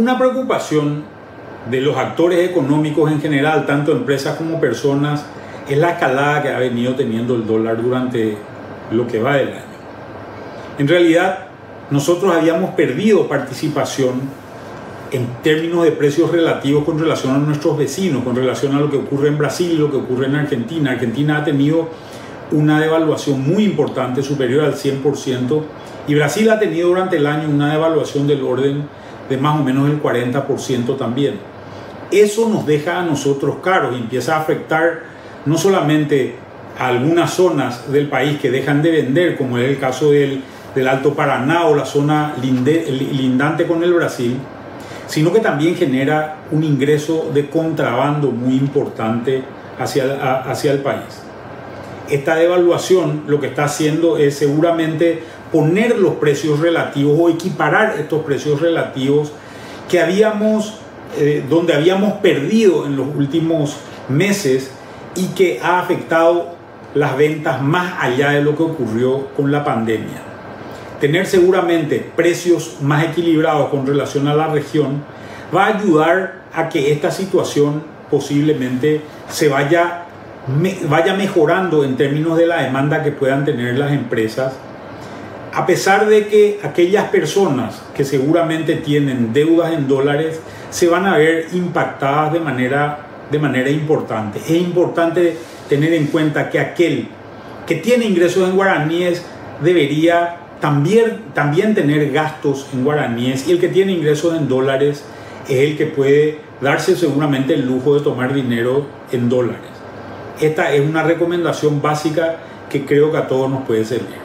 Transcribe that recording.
Una preocupación de los actores económicos en general, tanto empresas como personas, es la escalada que ha venido teniendo el dólar durante lo que va del año. En realidad, nosotros habíamos perdido participación en términos de precios relativos con relación a nuestros vecinos, con relación a lo que ocurre en Brasil y lo que ocurre en Argentina. Argentina ha tenido una devaluación muy importante, superior al 100%, y Brasil ha tenido durante el año una devaluación del orden de más o menos el 40% también. Eso nos deja a nosotros caros y empieza a afectar no solamente a algunas zonas del país que dejan de vender, como es el caso del, Alto Paraná o la zona lindante con el Brasil, sino que también genera un ingreso de contrabando muy importante hacia, hacia el país. Esta devaluación lo que está haciendo es seguramente poner los precios relativos o equiparar estos precios relativos que habíamos, eh, donde habíamos perdido en los últimos meses y que ha afectado las ventas más allá de lo que ocurrió con la pandemia. Tener seguramente precios más equilibrados con relación a la región va a ayudar a que esta situación posiblemente se vaya, vaya mejorando en términos de la demanda que puedan tener las empresas, a pesar de que aquellas personas que seguramente tienen deudas en dólares se van a ver impactadas de manera de manera importante. Es importante tener en cuenta que aquel que tiene ingresos en guaraníes debería también, también tener gastos en guaraníes y el que tiene ingresos en dólares es el que puede darse seguramente el lujo de tomar dinero en dólares esta es una recomendación básica que creo que a todos nos puede servir.